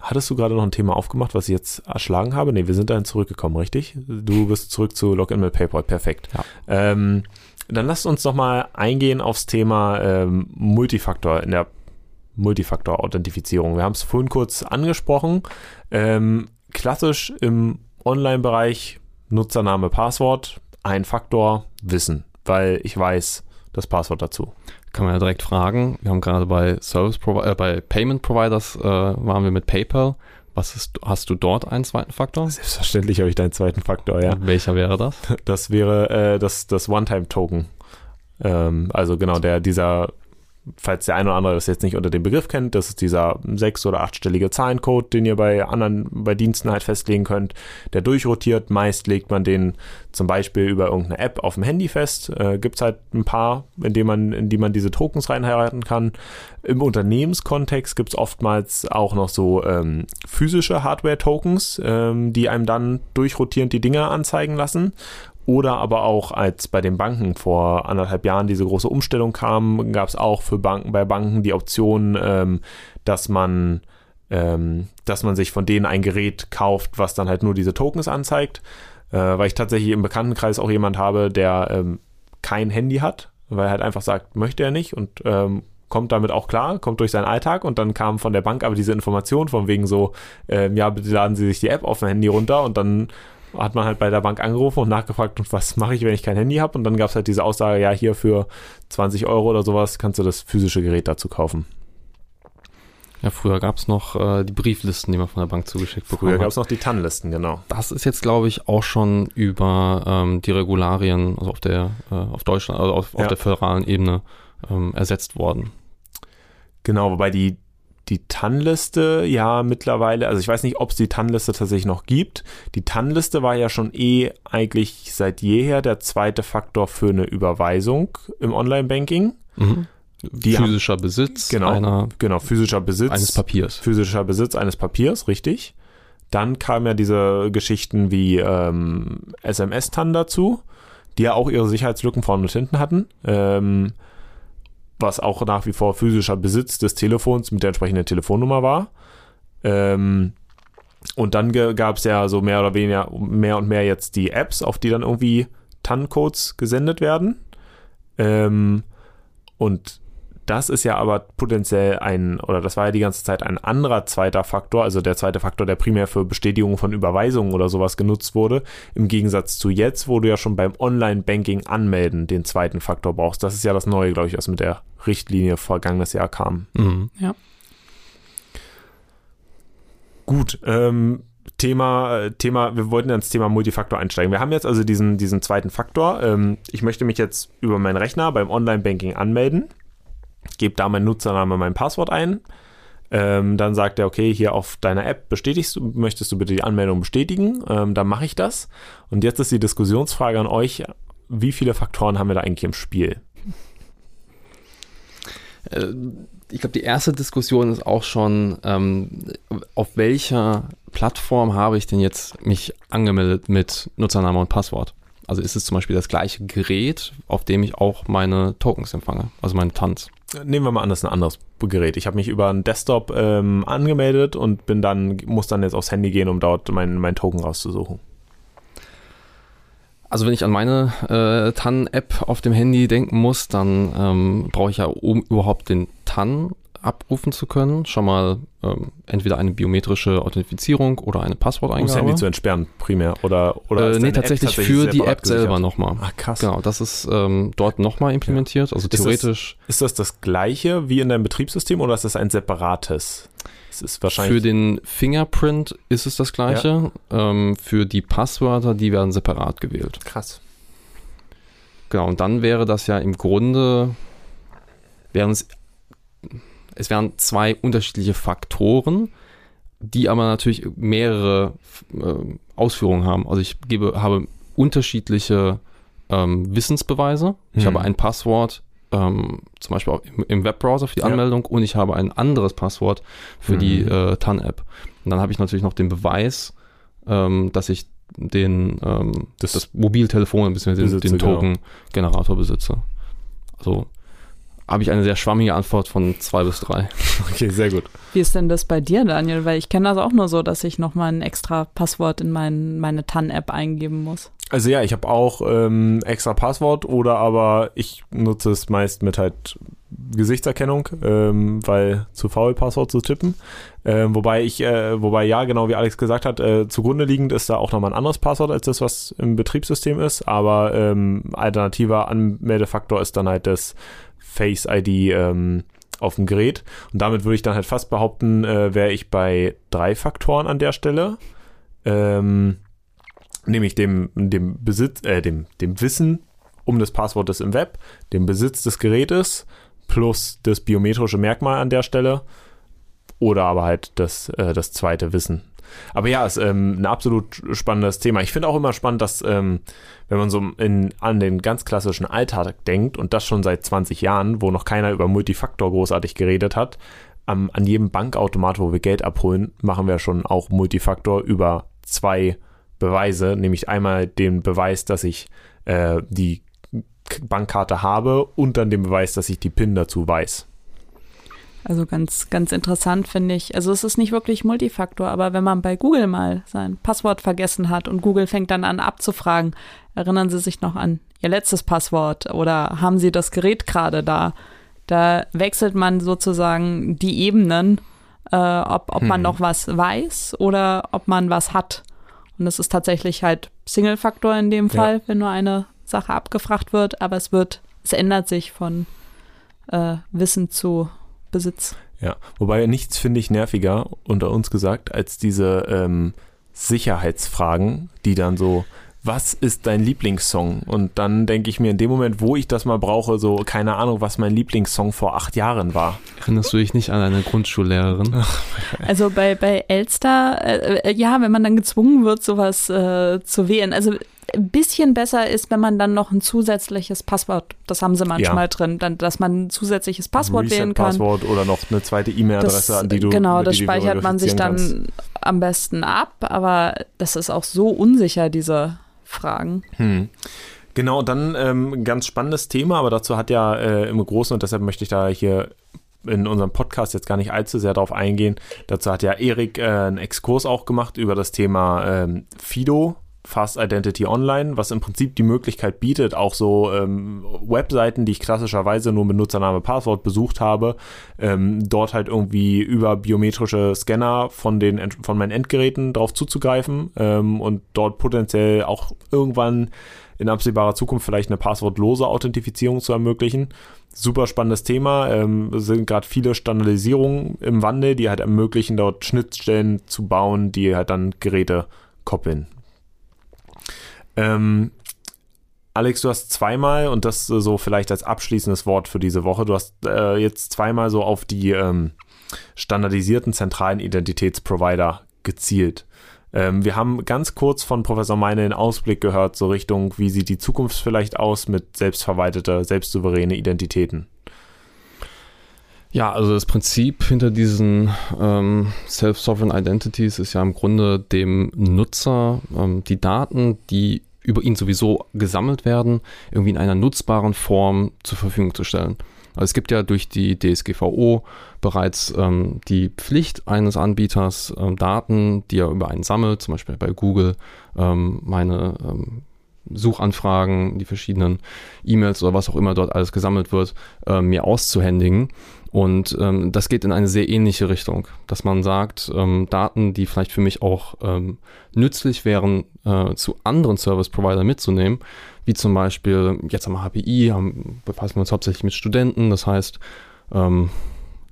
hattest du gerade noch ein Thema aufgemacht, was ich jetzt erschlagen habe? Ne, wir sind dahin zurückgekommen, richtig? Du bist zurück zu Login mit PayPal. Perfekt. Ja. Ähm, dann lasst uns noch mal eingehen aufs Thema ähm, Multifaktor in der Multifaktor-Authentifizierung. Wir haben es vorhin kurz angesprochen. Ähm, klassisch im Online-Bereich Nutzername, Passwort, ein Faktor, Wissen, weil ich weiß das Passwort dazu. Kann man ja direkt fragen. Wir haben gerade bei Service äh, bei Payment Providers äh, waren wir mit PayPal. Was ist, hast du dort einen zweiten Faktor? Selbstverständlich habe ich deinen zweiten Faktor, ja. welcher wäre das? Das wäre äh, das, das One-Time-Token. Ähm, also genau, der, dieser falls der eine oder andere das jetzt nicht unter dem Begriff kennt, das ist dieser sechs- oder achtstellige Zahlencode, den ihr bei anderen, bei Diensten halt festlegen könnt, der durchrotiert. Meist legt man den zum Beispiel über irgendeine App auf dem Handy fest. Äh, Gibt es halt ein paar, in, dem man, in die man diese Tokens reinheiraten kann. Im Unternehmenskontext gibt es oftmals auch noch so ähm, physische Hardware-Tokens, ähm, die einem dann durchrotierend die Dinge anzeigen lassen. Oder aber auch, als bei den Banken vor anderthalb Jahren diese große Umstellung kam, gab es auch für Banken bei Banken die Option, ähm, dass man ähm, dass man sich von denen ein Gerät kauft, was dann halt nur diese Tokens anzeigt. Äh, weil ich tatsächlich im Bekanntenkreis auch jemand habe, der ähm, kein Handy hat, weil er halt einfach sagt, möchte er nicht und ähm, kommt damit auch klar, kommt durch seinen Alltag und dann kam von der Bank aber diese Information von wegen so, ähm, ja, bitte laden Sie sich die App auf dem Handy runter und dann hat man halt bei der Bank angerufen und nachgefragt, was mache ich, wenn ich kein Handy habe? Und dann gab es halt diese Aussage, ja, hier für 20 Euro oder sowas kannst du das physische Gerät dazu kaufen. Ja, früher gab es noch äh, die Brieflisten, die man von der Bank zugeschickt bekommen Früher gab es noch die TAN-Listen, genau. Das ist jetzt, glaube ich, auch schon über ähm, die Regularien, also auf der, äh, auf Deutschland, also auf, Ja. auf der föderalen Ebene ähm, ersetzt worden. Genau, wobei die, die TAN-Liste ja mittlerweile, also ich weiß nicht, ob es die TAN-Liste tatsächlich noch gibt. Die TAN-Liste war ja schon eh eigentlich seit jeher der zweite Faktor für eine Überweisung im Online-Banking. Mhm. Physischer Besitz Genau. einer, Genau, physischer Besitz. eines Papiers. physischer Besitz eines Papiers, richtig. Dann kamen ja diese Geschichten wie ähm, SMS-TAN dazu, die ja auch ihre Sicherheitslücken vorne und hinten hatten. Ähm, was auch nach wie vor physischer Besitz des Telefons mit der entsprechenden Telefonnummer war. Ähm, und dann gab es ja so mehr oder weniger mehr und mehr jetzt die Apps, auf die dann irgendwie TAN-Codes gesendet werden. Ähm, und das ist ja aber potenziell ein, oder das war ja die ganze Zeit ein anderer zweiter Faktor, also der zweite Faktor, der primär für Bestätigung von Überweisungen oder sowas genutzt wurde, im Gegensatz zu jetzt, wo du ja schon beim Online-Banking anmelden den zweiten Faktor brauchst. Das ist ja das Neue, glaube ich, was mit der Richtlinie vergangenes Jahr kam. Mhm. Gut, ähm, Thema, Thema, wir wollten ins Thema Multifaktor einsteigen. Wir haben jetzt also diesen, diesen zweiten Faktor. Ähm, ich möchte mich jetzt über meinen Rechner beim Online-Banking anmelden, gebe da meinen Nutzername, mein Passwort ein. Ähm, dann sagt er, okay, hier auf deiner App bestätigst du, möchtest du bitte die Anmeldung bestätigen? Ähm, dann mache ich das. Und jetzt ist die Diskussionsfrage an euch, wie viele Faktoren haben wir da eigentlich im Spiel? Äh, ich glaube, die erste Diskussion ist auch schon, ähm, auf welcher Plattform habe ich denn jetzt mich angemeldet mit Nutzername und Passwort? Also ist es zum Beispiel das gleiche Gerät, auf dem ich auch meine Tokens empfange, also meine Tanz. Nehmen wir mal an, das ist ein anderes Gerät. Ich habe mich über einen Desktop ähm, angemeldet und bin dann, muss dann jetzt aufs Handy gehen, um dort mein, mein Token rauszusuchen. Also wenn ich an meine äh, TAN-App auf dem Handy denken muss, dann ähm, brauche ich ja, um überhaupt den TAN abrufen zu können, schon mal ähm, entweder eine biometrische Authentifizierung oder eine Um das Passworteingabe. Handy zu entsperren, primär. Oder, oder äh, nee, App tatsächlich, für die App selber nochmal. Ach, krass. Genau, das ist ähm, dort nochmal implementiert. Also Ist das- theoretisch Ist das das gleiche wie in deinem Betriebssystem oder ist das ein separates? Für den Fingerprint ist es das gleiche. Ähm, für die Passwörter, die werden separat gewählt. krass. Genau, und dann wäre das ja im Grunde, wären es, es wären zwei unterschiedliche Faktoren, die aber natürlich mehrere äh, Ausführungen haben. Also ich gebe, habe unterschiedliche ähm, Wissensbeweise. Ich Hm. habe ein Passwort, ähm, zum Beispiel auch im, im Webbrowser für die Ja. Anmeldung und ich habe ein anderes Passwort für die Mhm. äh, TAN-App. Und dann habe ich natürlich noch den Beweis, ähm, dass ich den ähm, Das- das, Mobiltelefon bzw. den, den genau. Token-Generator besitze. Also habe ich eine sehr schwammige Antwort von zwei bis drei. Okay, sehr gut. Wie ist denn das bei dir, Daniel? Weil ich kenne das auch nur so, dass ich nochmal ein extra Passwort in mein, meine TAN-App eingeben muss. Also ja, ich habe auch ähm, extra Passwort oder aber ich nutze es meist mit halt Gesichtserkennung, ähm, weil zu faul Passwort zu tippen. Ähm, wobei ich, äh, wobei ja, genau wie Alex gesagt hat, äh, zugrunde liegend ist da auch nochmal ein anderes Passwort als das, was im Betriebssystem ist. Aber ähm, alternativer Anmeldefaktor ist dann halt das Face ID ähm, auf dem Gerät. Und damit würde ich dann halt fast behaupten, äh, wäre ich bei drei Faktoren an der Stelle. Ähm, nämlich dem, dem Besitz, äh, dem, dem Wissen um das Passwort im Web, dem Besitz des Gerätes plus das biometrische Merkmal an der Stelle oder aber halt das, äh, das zweite Wissen. Aber ja, ist ähm, ein absolut spannendes Thema. Ich finde auch immer spannend, dass, ähm, wenn man so in, an den ganz klassischen Alltag denkt und das schon seit 20 Jahren, wo noch keiner über Multifaktor großartig geredet hat, am, an jedem Bankautomat, wo wir Geld abholen, machen wir schon auch Multifaktor über zwei Beweise, nämlich einmal den Beweis, dass ich äh, die Bankkarte habe und dann den Beweis, dass ich die PIN dazu weiß. Also ganz, ganz interessant finde ich. Also es ist nicht wirklich Multifaktor, aber wenn man bei Google mal sein Passwort vergessen hat und Google fängt dann an abzufragen, erinnern Sie sich noch an Ihr letztes Passwort oder haben Sie das Gerät gerade da? Da wechselt man sozusagen die Ebenen, äh, ob, ob hm. man noch was weiß oder ob man was hat. Und es ist tatsächlich halt Single-Faktor in dem Fall, ja. wenn nur eine Sache abgefragt wird, aber es wird, es ändert sich von äh, Wissen zu Besitz. Ja, wobei nichts finde ich nerviger, unter uns gesagt, als diese ähm, Sicherheitsfragen, die dann so, was ist dein Lieblingssong? Und dann denke ich mir in dem Moment, wo ich das mal brauche, so keine Ahnung, was mein Lieblingssong vor acht Jahren war. Erinnerst du dich nicht an eine Grundschullehrerin? Also bei, bei Elster, äh, äh, ja, wenn man dann gezwungen wird, sowas äh, zu wählen. Also ein bisschen besser ist, wenn man dann noch ein zusätzliches Passwort, das haben sie manchmal ja. drin, dann, dass man ein zusätzliches Passwort Reset wählen kann. Passwort oder noch eine zweite E-Mail-Adresse, an die du Genau, das speichert man sich dann kannst. am besten ab, aber das ist auch so unsicher, diese Fragen. Hm. Genau, dann ähm, ganz spannendes Thema, aber dazu hat ja äh, im Großen und deshalb möchte ich da hier in unserem Podcast jetzt gar nicht allzu sehr darauf eingehen. Dazu hat ja Erik äh, einen Exkurs auch gemacht über das Thema ähm, Fido, Fast Identity Online, was im Prinzip die Möglichkeit bietet, auch so ähm, Webseiten, die ich klassischerweise nur mit Nutzername, Passwort besucht habe, ähm, dort halt irgendwie über biometrische Scanner von den von meinen Endgeräten drauf zuzugreifen ähm, und dort potenziell auch irgendwann in absehbarer Zukunft vielleicht eine passwortlose Authentifizierung zu ermöglichen. Super spannendes Thema. Ähm, sind gerade viele Standardisierungen im Wandel, die halt ermöglichen, dort Schnittstellen zu bauen, die halt dann Geräte koppeln. Ähm, Alex, du hast zweimal, und das so vielleicht als abschließendes Wort für diese Woche, du hast äh, jetzt zweimal so auf die ähm, standardisierten zentralen Identitätsprovider gezielt. Ähm, wir haben ganz kurz von Professor Meine den Ausblick gehört, so Richtung, wie sieht die Zukunft vielleicht aus mit selbstverwalteter, selbstsouveräne Identitäten. Ja, also das Prinzip hinter diesen ähm, Self-Sovereign Identities ist ja im Grunde dem Nutzer ähm, die Daten, die über ihn sowieso gesammelt werden, irgendwie in einer nutzbaren Form zur Verfügung zu stellen. Also es gibt ja durch die DSGVO bereits ähm, die Pflicht eines Anbieters, ähm, Daten, die er über einen sammelt, zum Beispiel bei Google, ähm, meine ähm, Suchanfragen, die verschiedenen E-Mails oder was auch immer dort alles gesammelt wird, äh, mir auszuhändigen. Und ähm, das geht in eine sehr ähnliche Richtung, dass man sagt, ähm, Daten, die vielleicht für mich auch ähm, nützlich wären, äh, zu anderen Service-Provider mitzunehmen, wie zum Beispiel, jetzt am HPI befassen wir uns hauptsächlich mit Studenten, das heißt, ähm,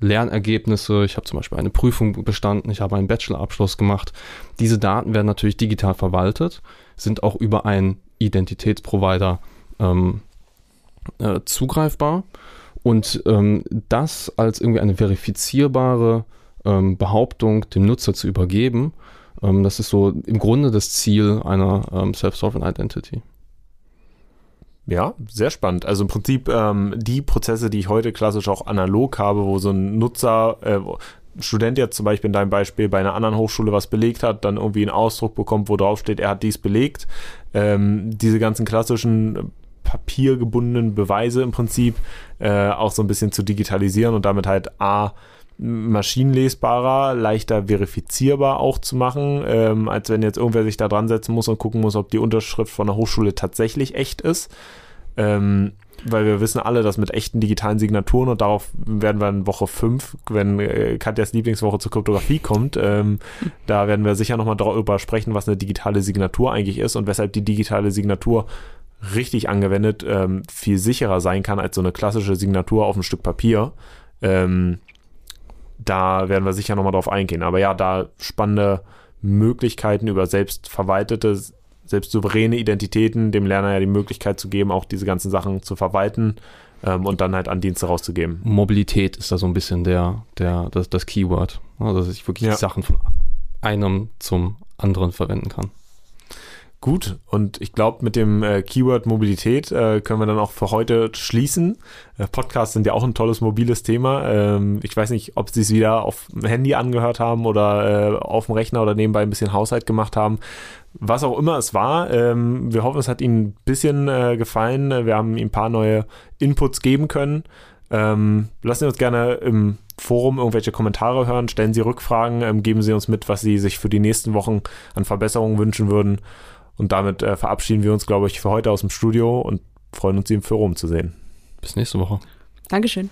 Lernergebnisse, ich habe zum Beispiel eine Prüfung bestanden, ich habe einen Bachelorabschluss gemacht. Diese Daten werden natürlich digital verwaltet, sind auch über einen Identitätsprovider ähm, äh, zugreifbar und ähm, das als irgendwie eine verifizierbare ähm, Behauptung dem Nutzer zu übergeben, ähm, das ist so im Grunde das Ziel einer ähm, Self-Sovereign Identity. Ja, sehr spannend. Also im Prinzip ähm, die Prozesse, die ich heute klassisch auch analog habe, wo so ein Nutzer, äh, Student jetzt zum Beispiel in deinem Beispiel bei einer anderen Hochschule was belegt hat, dann irgendwie einen Ausdruck bekommt, wo drauf steht, er hat dies belegt. Ähm, diese ganzen klassischen papiergebundenen Beweise im Prinzip äh, auch so ein bisschen zu digitalisieren und damit halt A, maschinenlesbarer, leichter verifizierbar auch zu machen, ähm, als wenn jetzt irgendwer sich da dran setzen muss und gucken muss, ob die Unterschrift von der Hochschule tatsächlich echt ist. Ähm, weil wir wissen alle, dass mit echten digitalen Signaturen und darauf werden wir in Woche 5, wenn äh, Katjas Lieblingswoche zur Kryptographie kommt, ähm, da werden wir sicher nochmal darüber sprechen, was eine digitale Signatur eigentlich ist und weshalb die digitale Signatur richtig angewendet ähm, viel sicherer sein kann als so eine klassische Signatur auf ein Stück Papier. Ähm, da werden wir sicher nochmal drauf eingehen. Aber ja, da spannende Möglichkeiten über selbstverwaltete, selbstsouveräne Identitäten, dem Lerner ja die Möglichkeit zu geben, auch diese ganzen Sachen zu verwalten, ähm, und dann halt an Dienste rauszugeben. Mobilität ist da so ein bisschen der, der, das, das Keyword. Also, dass ich wirklich Ja. die Sachen von einem zum anderen verwenden kann. Gut, und ich glaube, mit dem äh, Keyword Mobilität äh, können wir dann auch für heute schließen. Äh, Podcasts sind ja auch ein tolles mobiles Thema. Ähm, ich weiß nicht, ob Sie es wieder auf dem Handy angehört haben oder äh, auf dem Rechner oder nebenbei ein bisschen Haushalt gemacht haben. Was auch immer es war, ähm, wir hoffen, es hat Ihnen ein bisschen äh, gefallen. Wir haben Ihnen ein paar neue Inputs geben können. Ähm, lassen Sie uns gerne im Forum irgendwelche Kommentare hören, stellen Sie Rückfragen, ähm, geben Sie uns mit, was Sie sich für die nächsten Wochen an Verbesserungen wünschen würden. Und damit äh, verabschieden wir uns, glaube ich, für heute aus dem Studio und freuen uns, Sie im Forum zu sehen. Bis nächste Woche. Dankeschön.